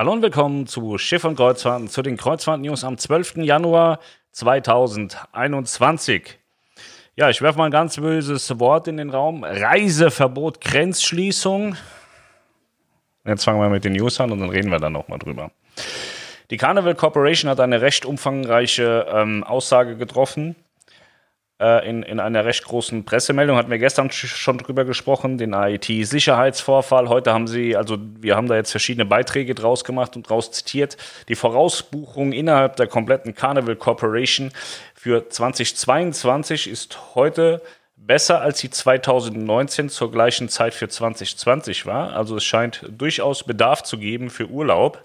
Hallo und willkommen zu Schiff und Kreuzfahrten, zu den Kreuzfahrt-News am 12. Januar 2021. Ja, ich werfe mal ein ganz böses Wort in den Raum. Reiseverbot, Grenzschließung. Jetzt fangen wir mit den News an und dann reden wir dann nochmal drüber. Die Carnival Corporation hat eine recht umfangreiche ähm, Aussage getroffen in, in einer recht großen Pressemeldung. Hatten wir gestern schon drüber gesprochen, den IT-Sicherheitsvorfall. Heute haben sie, also wir haben da jetzt verschiedene Beiträge draus gemacht und draus zitiert. Die Vorausbuchung innerhalb der kompletten Carnival Corporation für 2022 ist heute besser als sie 2019 zur gleichen Zeit für 2020 war. Also es scheint durchaus Bedarf zu geben für Urlaub.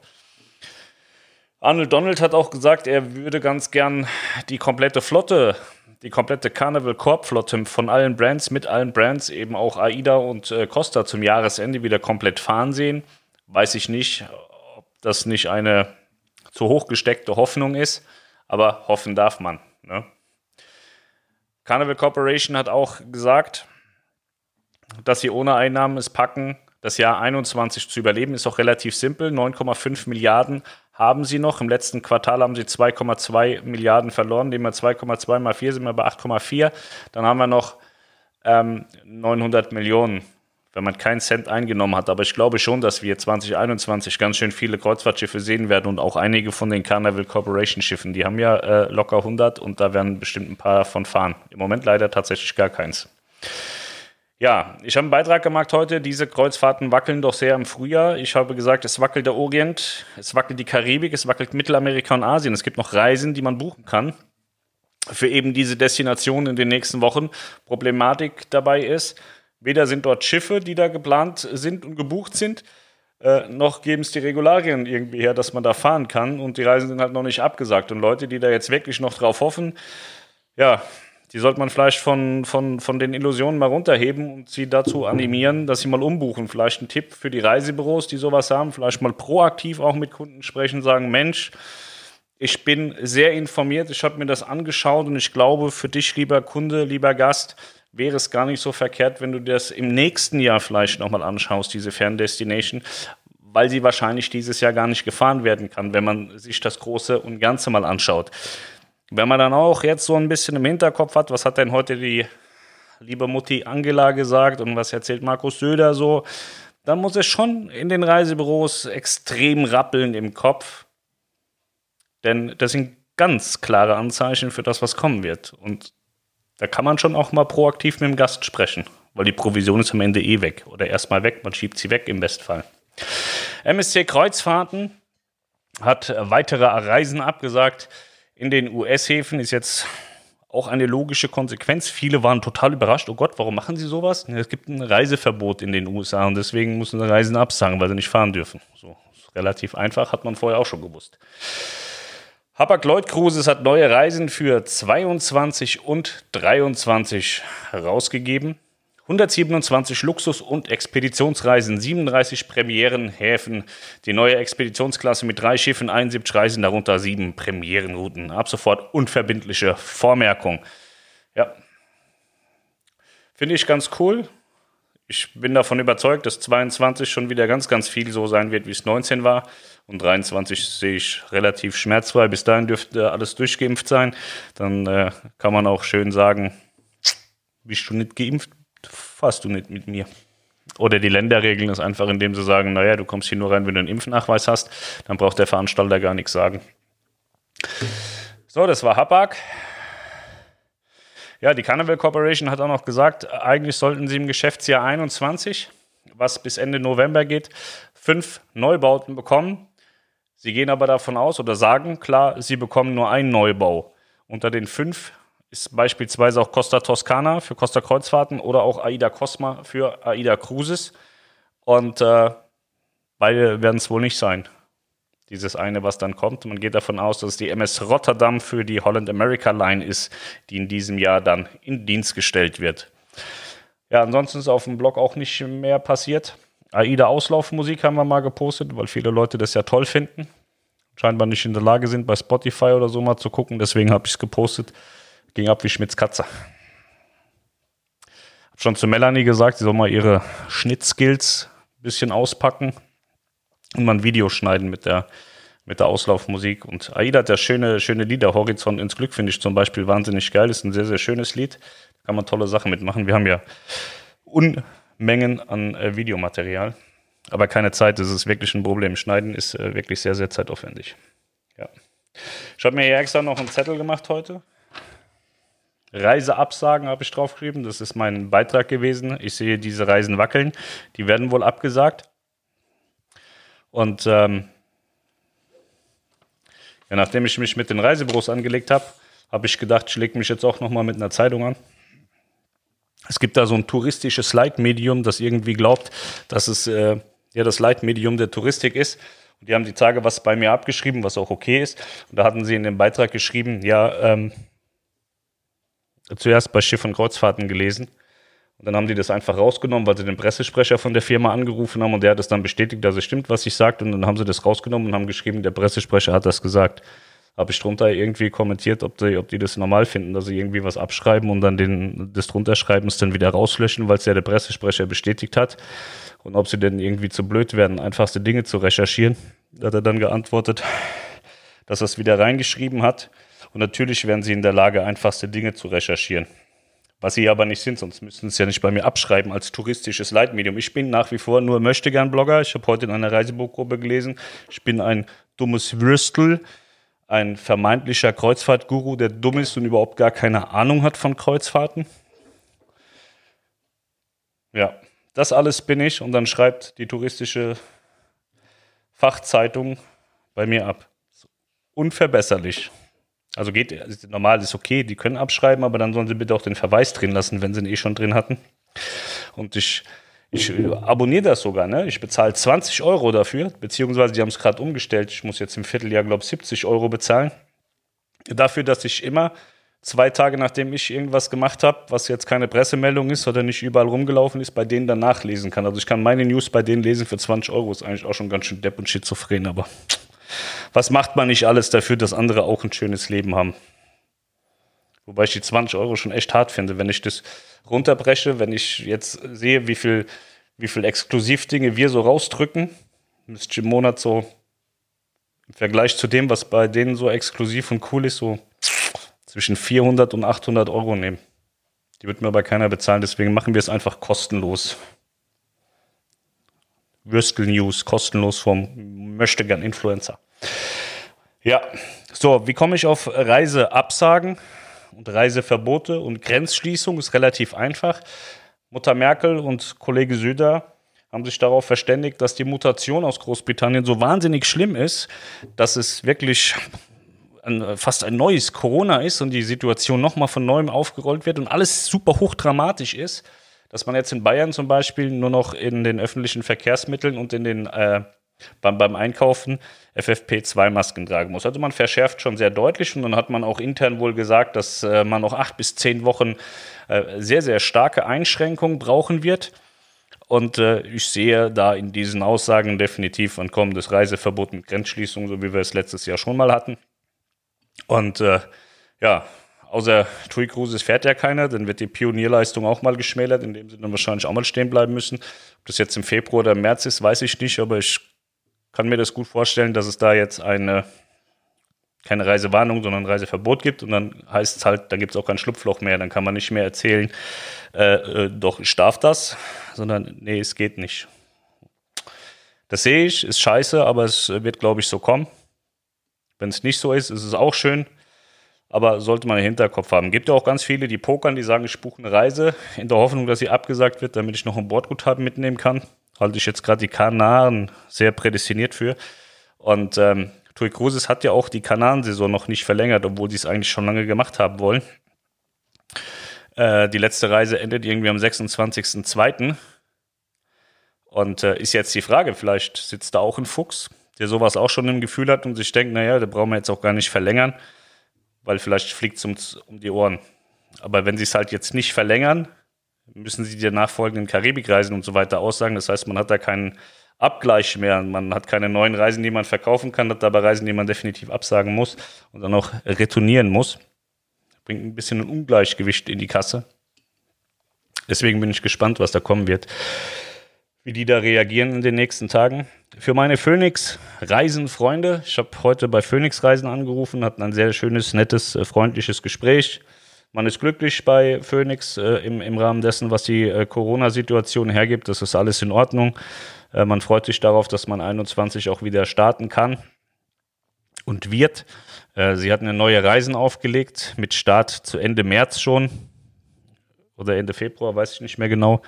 Arnold Donald hat auch gesagt, er würde ganz gern die komplette Flotte die komplette Carnival Corp Flotte von allen Brands, mit allen Brands, eben auch AIDA und äh, Costa zum Jahresende wieder komplett fahren sehen. Weiß ich nicht, ob das nicht eine zu hoch gesteckte Hoffnung ist, aber hoffen darf man. Ne? Carnival Corporation hat auch gesagt, dass sie ohne Einnahmen es packen, das Jahr 21 zu überleben. Ist auch relativ simpel. 9,5 Milliarden haben sie noch. Im letzten Quartal haben sie 2,2 Milliarden verloren. Nehmen wir 2,2 mal 4, sind wir bei 8,4. Dann haben wir noch ähm, 900 Millionen, wenn man keinen Cent eingenommen hat. Aber ich glaube schon, dass wir 2021 ganz schön viele Kreuzfahrtschiffe sehen werden und auch einige von den Carnival Corporation Schiffen. Die haben ja äh, locker 100 und da werden bestimmt ein paar davon fahren. Im Moment leider tatsächlich gar keins. Ja, ich habe einen Beitrag gemacht heute. Diese Kreuzfahrten wackeln doch sehr im Frühjahr. Ich habe gesagt, es wackelt der Orient, es wackelt die Karibik, es wackelt Mittelamerika und Asien. Es gibt noch Reisen, die man buchen kann für eben diese Destination in den nächsten Wochen. Problematik dabei ist, weder sind dort Schiffe, die da geplant sind und gebucht sind, äh, noch geben es die Regularien irgendwie her, dass man da fahren kann und die Reisen sind halt noch nicht abgesagt. Und Leute, die da jetzt wirklich noch drauf hoffen, ja, die sollte man vielleicht von, von, von den Illusionen mal runterheben und sie dazu animieren, dass sie mal umbuchen. Vielleicht ein Tipp für die Reisebüros, die sowas haben, vielleicht mal proaktiv auch mit Kunden sprechen, sagen, Mensch, ich bin sehr informiert, ich habe mir das angeschaut und ich glaube, für dich, lieber Kunde, lieber Gast, wäre es gar nicht so verkehrt, wenn du das im nächsten Jahr vielleicht nochmal anschaust, diese Ferndestination, weil sie wahrscheinlich dieses Jahr gar nicht gefahren werden kann, wenn man sich das Große und Ganze mal anschaut. Wenn man dann auch jetzt so ein bisschen im Hinterkopf hat, was hat denn heute die liebe Mutti Angela gesagt und was erzählt Markus Söder so, dann muss es schon in den Reisebüros extrem rappeln im Kopf. Denn das sind ganz klare Anzeichen für das, was kommen wird. Und da kann man schon auch mal proaktiv mit dem Gast sprechen, weil die Provision ist am Ende eh weg oder erstmal weg, man schiebt sie weg im Bestfall. MSC Kreuzfahrten hat weitere Reisen abgesagt in den US-Häfen ist jetzt auch eine logische Konsequenz. Viele waren total überrascht. Oh Gott, warum machen sie sowas? Es gibt ein Reiseverbot in den USA und deswegen müssen sie Reisen absagen, weil sie nicht fahren dürfen. So, relativ einfach, hat man vorher auch schon gewusst. Hapag-Lloyd Cruises hat neue Reisen für 22 und 23 herausgegeben. 127 Luxus- und Expeditionsreisen, 37 Premierenhäfen, die neue Expeditionsklasse mit drei Schiffen, 71 Reisen, darunter sieben Premierenrouten. Ab sofort unverbindliche Vormerkung. Ja, finde ich ganz cool. Ich bin davon überzeugt, dass 22 schon wieder ganz, ganz viel so sein wird, wie es 19 war. Und 23 sehe ich relativ schmerzfrei. Bis dahin dürfte alles durchgeimpft sein. Dann äh, kann man auch schön sagen, bist du nicht geimpft? Fährst du nicht mit mir. Oder die Länder regeln es einfach, indem sie sagen, naja, du kommst hier nur rein, wenn du einen Impfnachweis hast. Dann braucht der Veranstalter gar nichts sagen. So, das war Hapag. Ja, die Carnival Corporation hat auch noch gesagt, eigentlich sollten sie im Geschäftsjahr 21, was bis Ende November geht, fünf Neubauten bekommen. Sie gehen aber davon aus oder sagen klar, sie bekommen nur einen Neubau. Unter den fünf ist beispielsweise auch Costa Toscana für Costa Kreuzfahrten oder auch Aida Cosma für Aida Cruises. Und äh, beide werden es wohl nicht sein. Dieses eine, was dann kommt. Man geht davon aus, dass es die MS Rotterdam für die Holland America Line ist, die in diesem Jahr dann in Dienst gestellt wird. Ja, ansonsten ist auf dem Blog auch nicht mehr passiert. AIDA Auslaufmusik haben wir mal gepostet, weil viele Leute das ja toll finden. Scheinbar nicht in der Lage sind, bei Spotify oder so mal zu gucken. Deswegen habe ich es gepostet. Ging ab wie Schmitz Katze. Hab schon zu Melanie gesagt, sie soll mal ihre Schnittskills ein bisschen auspacken. und mal ein Video schneiden mit der, mit der Auslaufmusik. Und AIDA hat ja schöne, schöne Lieder. Horizont ins Glück finde ich zum Beispiel wahnsinnig geil. Ist ein sehr, sehr schönes Lied. Da kann man tolle Sachen mitmachen. Wir haben ja Unmengen an äh, Videomaterial. Aber keine Zeit, das ist wirklich ein Problem. Schneiden ist äh, wirklich sehr, sehr zeitaufwendig. Ja. Ich habe mir hier extra noch einen Zettel gemacht heute. Reiseabsagen habe ich draufgeschrieben. Das ist mein Beitrag gewesen. Ich sehe diese Reisen wackeln. Die werden wohl abgesagt. Und ähm, ja, nachdem ich mich mit den Reisebüros angelegt habe, habe ich gedacht, ich lege mich jetzt auch nochmal mit einer Zeitung an. Es gibt da so ein touristisches Leitmedium, das irgendwie glaubt, dass es äh, ja das Leitmedium der Touristik ist. Und die haben die Tage was bei mir abgeschrieben, was auch okay ist. Und da hatten sie in dem Beitrag geschrieben, ja, ähm, zuerst bei Schiff- und Kreuzfahrten gelesen. Und dann haben die das einfach rausgenommen, weil sie den Pressesprecher von der Firma angerufen haben und der hat es dann bestätigt, dass es stimmt, was ich sagte. Und dann haben sie das rausgenommen und haben geschrieben, der Pressesprecher hat das gesagt. Habe ich drunter irgendwie kommentiert, ob die, ob die das normal finden, dass sie irgendwie was abschreiben und dann den, das drunter schreiben, es dann wieder rauslöschen, weil es ja der Pressesprecher bestätigt hat. Und ob sie denn irgendwie zu blöd werden, einfachste Dinge zu recherchieren. Da hat er dann geantwortet, dass er es wieder reingeschrieben hat. Und natürlich wären sie in der Lage, einfachste Dinge zu recherchieren. Was sie aber nicht sind, sonst müssten sie es ja nicht bei mir abschreiben als touristisches Leitmedium. Ich bin nach wie vor nur Möchtegern-Blogger. Ich habe heute in einer Reisebuchgruppe gelesen. Ich bin ein dummes Würstel, ein vermeintlicher Kreuzfahrtguru, der dumm ist und überhaupt gar keine Ahnung hat von Kreuzfahrten. Ja, das alles bin ich und dann schreibt die touristische Fachzeitung bei mir ab. Unverbesserlich. Also geht, normal ist okay, die können abschreiben, aber dann sollen sie bitte auch den Verweis drin lassen, wenn sie ihn eh schon drin hatten. Und ich, ich abonniere das sogar, ne? Ich bezahle 20 Euro dafür, beziehungsweise die haben es gerade umgestellt. Ich muss jetzt im Vierteljahr, glaube ich, 70 Euro bezahlen. Dafür, dass ich immer zwei Tage nachdem ich irgendwas gemacht habe, was jetzt keine Pressemeldung ist oder nicht überall rumgelaufen ist, bei denen dann nachlesen kann. Also ich kann meine News bei denen lesen für 20 Euro. Ist eigentlich auch schon ganz schön depp und schizophren, aber was macht man nicht alles dafür, dass andere auch ein schönes Leben haben? Wobei ich die 20 Euro schon echt hart finde, wenn ich das runterbreche, wenn ich jetzt sehe, wie viel, wie viel Exklusivdinge wir so rausdrücken, müsste ich im Monat so im Vergleich zu dem, was bei denen so exklusiv und cool ist, so zwischen 400 und 800 Euro nehmen. Die wird mir aber keiner bezahlen, deswegen machen wir es einfach kostenlos. Würstel News, kostenlos vom Möchtegern Influencer. Ja, so, wie komme ich auf Reiseabsagen und Reiseverbote und Grenzschließung? Ist relativ einfach. Mutter Merkel und Kollege Söder haben sich darauf verständigt, dass die Mutation aus Großbritannien so wahnsinnig schlimm ist, dass es wirklich ein, fast ein neues Corona ist und die Situation nochmal von neuem aufgerollt wird und alles super hochdramatisch ist dass man jetzt in Bayern zum Beispiel nur noch in den öffentlichen Verkehrsmitteln und in den äh, beim, beim Einkaufen FFP2-Masken tragen muss. Also man verschärft schon sehr deutlich und dann hat man auch intern wohl gesagt, dass äh, man noch acht bis zehn Wochen äh, sehr, sehr starke Einschränkungen brauchen wird. Und äh, ich sehe da in diesen Aussagen definitiv ein kommendes Reiseverbot mit Grenzschließung, so wie wir es letztes Jahr schon mal hatten. Und äh, ja, Außer Tui Cruises fährt ja keiner, dann wird die Pionierleistung auch mal geschmälert, indem sie dann wahrscheinlich auch mal stehen bleiben müssen. Ob das jetzt im Februar oder im März ist, weiß ich nicht, aber ich kann mir das gut vorstellen, dass es da jetzt eine keine Reisewarnung, sondern Reiseverbot gibt und dann heißt es halt, dann gibt es auch kein Schlupfloch mehr, dann kann man nicht mehr erzählen, äh, äh, doch, ich darf das, sondern nee, es geht nicht. Das sehe ich, ist scheiße, aber es wird, glaube ich, so kommen. Wenn es nicht so ist, ist es auch schön aber sollte man im Hinterkopf haben. Gibt ja auch ganz viele, die pokern, die sagen, ich buche eine Reise in der Hoffnung, dass sie abgesagt wird, damit ich noch ein Bordguthaben mitnehmen kann. Halte ich jetzt gerade die Kanaren sehr prädestiniert für. Und ähm, Tui Cruises hat ja auch die Kanarensaison noch nicht verlängert, obwohl sie es eigentlich schon lange gemacht haben wollen. Äh, die letzte Reise endet irgendwie am 26.02. Und äh, ist jetzt die Frage, vielleicht sitzt da auch ein Fuchs, der sowas auch schon im Gefühl hat und sich denkt, naja, da brauchen wir jetzt auch gar nicht verlängern weil vielleicht fliegt es um, die Ohren. Aber wenn sie es halt jetzt nicht verlängern, müssen sie die nachfolgenden Karibikreisen und so weiter aussagen. Das heißt, man hat da keinen Abgleich mehr. Man hat keine neuen Reisen, die man verkaufen kann, hat aber Reisen, die man definitiv absagen muss und dann auch retournieren muss. Bringt ein bisschen ein Ungleichgewicht in die Kasse. Deswegen bin ich gespannt, was da kommen wird. Wie die da reagieren in den nächsten Tagen. Für meine Phoenix-Reisenfreunde, ich habe heute bei Phoenix Reisen angerufen, hatten ein sehr schönes, nettes, äh, freundliches Gespräch. Man ist glücklich bei Phoenix äh, im, im Rahmen dessen, was die äh, Corona-Situation hergibt. Das ist alles in Ordnung. Äh, man freut sich darauf, dass man 21 auch wieder starten kann und wird. Äh, sie hatten eine neue Reisen aufgelegt mit Start zu Ende März schon oder Ende Februar, weiß ich nicht mehr genau.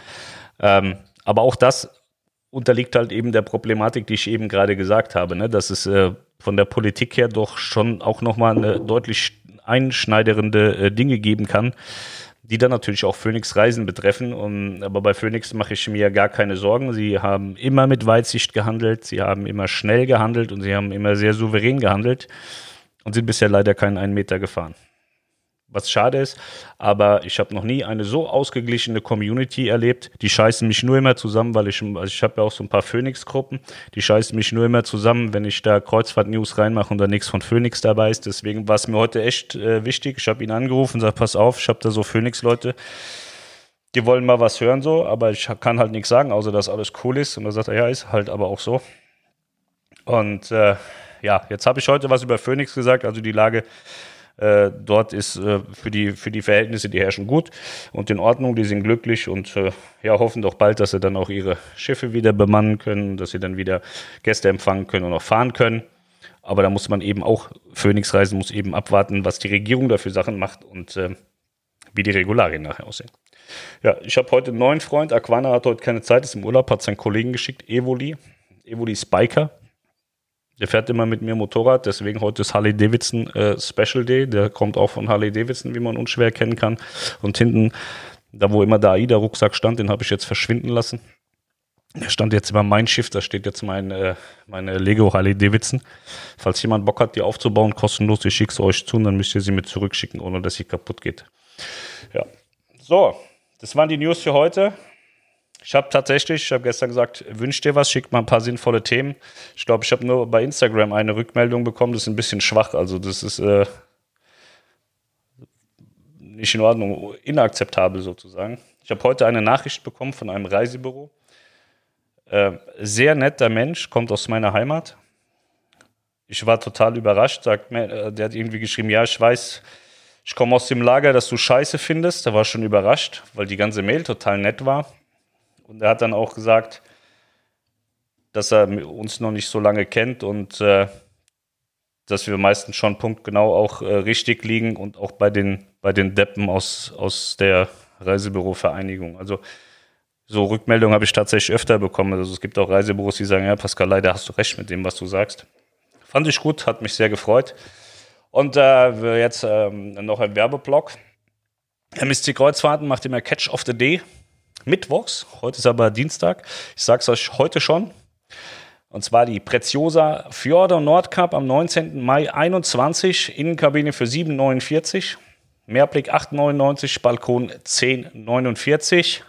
Ähm, aber auch das unterliegt halt eben der Problematik, die ich eben gerade gesagt habe, ne? dass es äh, von der Politik her doch schon auch nochmal eine deutlich einschneidende äh, Dinge geben kann, die dann natürlich auch Phoenix Reisen betreffen. Und, aber bei Phoenix mache ich mir gar keine Sorgen. Sie haben immer mit Weitsicht gehandelt, sie haben immer schnell gehandelt und sie haben immer sehr souverän gehandelt und sind bisher leider keinen einen Meter gefahren was schade ist, aber ich habe noch nie eine so ausgeglichene Community erlebt. Die scheißen mich nur immer zusammen, weil ich, also ich habe ja auch so ein paar Phoenix-Gruppen, die scheißen mich nur immer zusammen, wenn ich da Kreuzfahrt-News reinmache und da nichts von Phoenix dabei ist. Deswegen war es mir heute echt äh, wichtig. Ich habe ihn angerufen und gesagt, pass auf, ich habe da so Phoenix-Leute, die wollen mal was hören so, aber ich kann halt nichts sagen, außer dass alles cool ist. Und da sagt er, ja, ist halt aber auch so. Und äh, ja, jetzt habe ich heute was über Phoenix gesagt, also die Lage äh, dort ist äh, für, die, für die Verhältnisse, die herrschen, gut und in Ordnung. Die sind glücklich und äh, ja, hoffen doch bald, dass sie dann auch ihre Schiffe wieder bemannen können, dass sie dann wieder Gäste empfangen können und auch fahren können. Aber da muss man eben auch, Phoenix Reisen muss eben abwarten, was die Regierung dafür Sachen macht und äh, wie die Regularien nachher aussehen. Ja, ich habe heute einen neuen Freund. Aquana hat heute keine Zeit, ist im Urlaub, hat seinen Kollegen geschickt, Evoli. Evoli Spiker. Der fährt immer mit mir Motorrad, deswegen heute ist Harley Davidson äh, Special Day. Der kommt auch von Harley Davidson, wie man unschwer erkennen kann. Und hinten, da wo immer der AIDA-Rucksack stand, den habe ich jetzt verschwinden lassen. Der stand jetzt über mein Schiff, da steht jetzt mein, äh, meine Lego Harley Davidson. Falls jemand Bock hat, die aufzubauen, kostenlos, ich schicke es euch zu und dann müsst ihr sie mit zurückschicken, ohne dass sie kaputt geht. Ja. So, das waren die News für heute. Ich habe tatsächlich, ich habe gestern gesagt, wünscht dir was, schickt mal ein paar sinnvolle Themen. Ich glaube, ich habe nur bei Instagram eine Rückmeldung bekommen, das ist ein bisschen schwach. Also das ist äh, nicht in Ordnung, inakzeptabel sozusagen. Ich habe heute eine Nachricht bekommen von einem Reisebüro. Äh, sehr netter Mensch, kommt aus meiner Heimat. Ich war total überrascht. Sagt, äh, der hat irgendwie geschrieben, ja, ich weiß, ich komme aus dem Lager, dass du Scheiße findest. Da war schon überrascht, weil die ganze Mail total nett war. Und er hat dann auch gesagt, dass er uns noch nicht so lange kennt und äh, dass wir meistens schon punktgenau auch äh, richtig liegen und auch bei den, bei den Deppen aus, aus der Reisebürovereinigung. Also so Rückmeldungen habe ich tatsächlich öfter bekommen. Also es gibt auch Reisebüros, die sagen, ja, Pascal, leider hast du recht mit dem, was du sagst. Fand ich gut, hat mich sehr gefreut. Und äh, jetzt ähm, noch ein Werbeblock. MSC Kreuzfahrten macht immer Catch of the Day mittwochs. Heute ist aber Dienstag. Ich sage es euch heute schon. Und zwar die Preziosa Fjorde Nordcup am 19. Mai 21. Innenkabine für 7,49. Mehrblick 8,99. Balkon 10,49.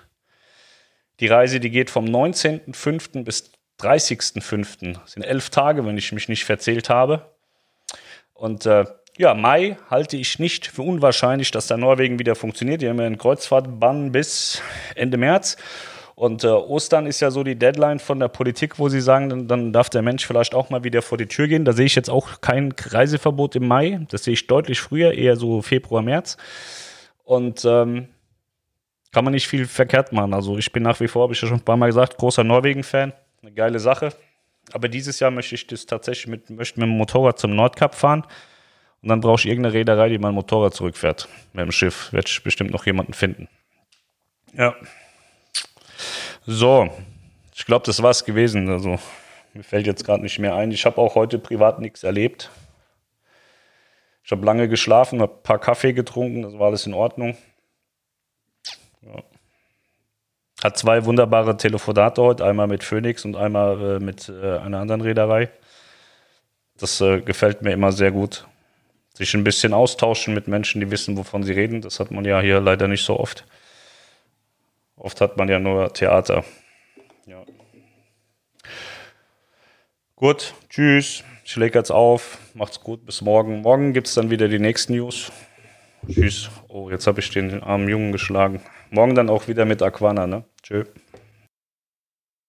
Die Reise, die geht vom 19.05. bis 30.05. Das sind elf Tage, wenn ich mich nicht verzählt habe. Und äh, ja, Mai halte ich nicht für unwahrscheinlich, dass da Norwegen wieder funktioniert. Die haben ja einen Kreuzfahrtbann bis Ende März. Und äh, Ostern ist ja so die Deadline von der Politik, wo sie sagen, dann, dann, darf der Mensch vielleicht auch mal wieder vor die Tür gehen. Da sehe ich jetzt auch kein Reiseverbot im Mai. Das sehe ich deutlich früher, eher so Februar, März. Und ähm, kann man nicht viel verkehrt machen. Also ich bin nach wie vor, habe ich ja schon ein paar Mal gesagt, großer Norwegen-Fan. Eine geile Sache. Aber dieses Jahr möchte ich das tatsächlich mit, möchte mit dem Motorrad zum Nordkap fahren. Und dann brauche ich irgendeine Reederei, die mein Motorrad zurückfährt. Mit dem Schiff werde ich bestimmt noch jemanden finden. Ja. So, ich glaube, das war es gewesen. Also, mir fällt jetzt gerade nicht mehr ein. Ich habe auch heute privat nichts erlebt. Ich habe lange geschlafen, habe ein paar Kaffee getrunken, das war alles in Ordnung. Ja. Hat zwei wunderbare Telefonate heute, einmal mit Phoenix und einmal äh, mit äh, einer anderen Reederei. Das äh, gefällt mir immer sehr gut sich ein bisschen austauschen mit Menschen, die wissen, wovon sie reden. Das hat man ja hier leider nicht so oft. Oft hat man ja nur Theater. Ja. Gut, tschüss. Ich lege jetzt auf. Macht's gut. Bis morgen. Morgen gibt es dann wieder die nächsten News. Tschüss. Oh, jetzt habe ich den armen Jungen geschlagen. Morgen dann auch wieder mit Aquana, ne? Tschüss.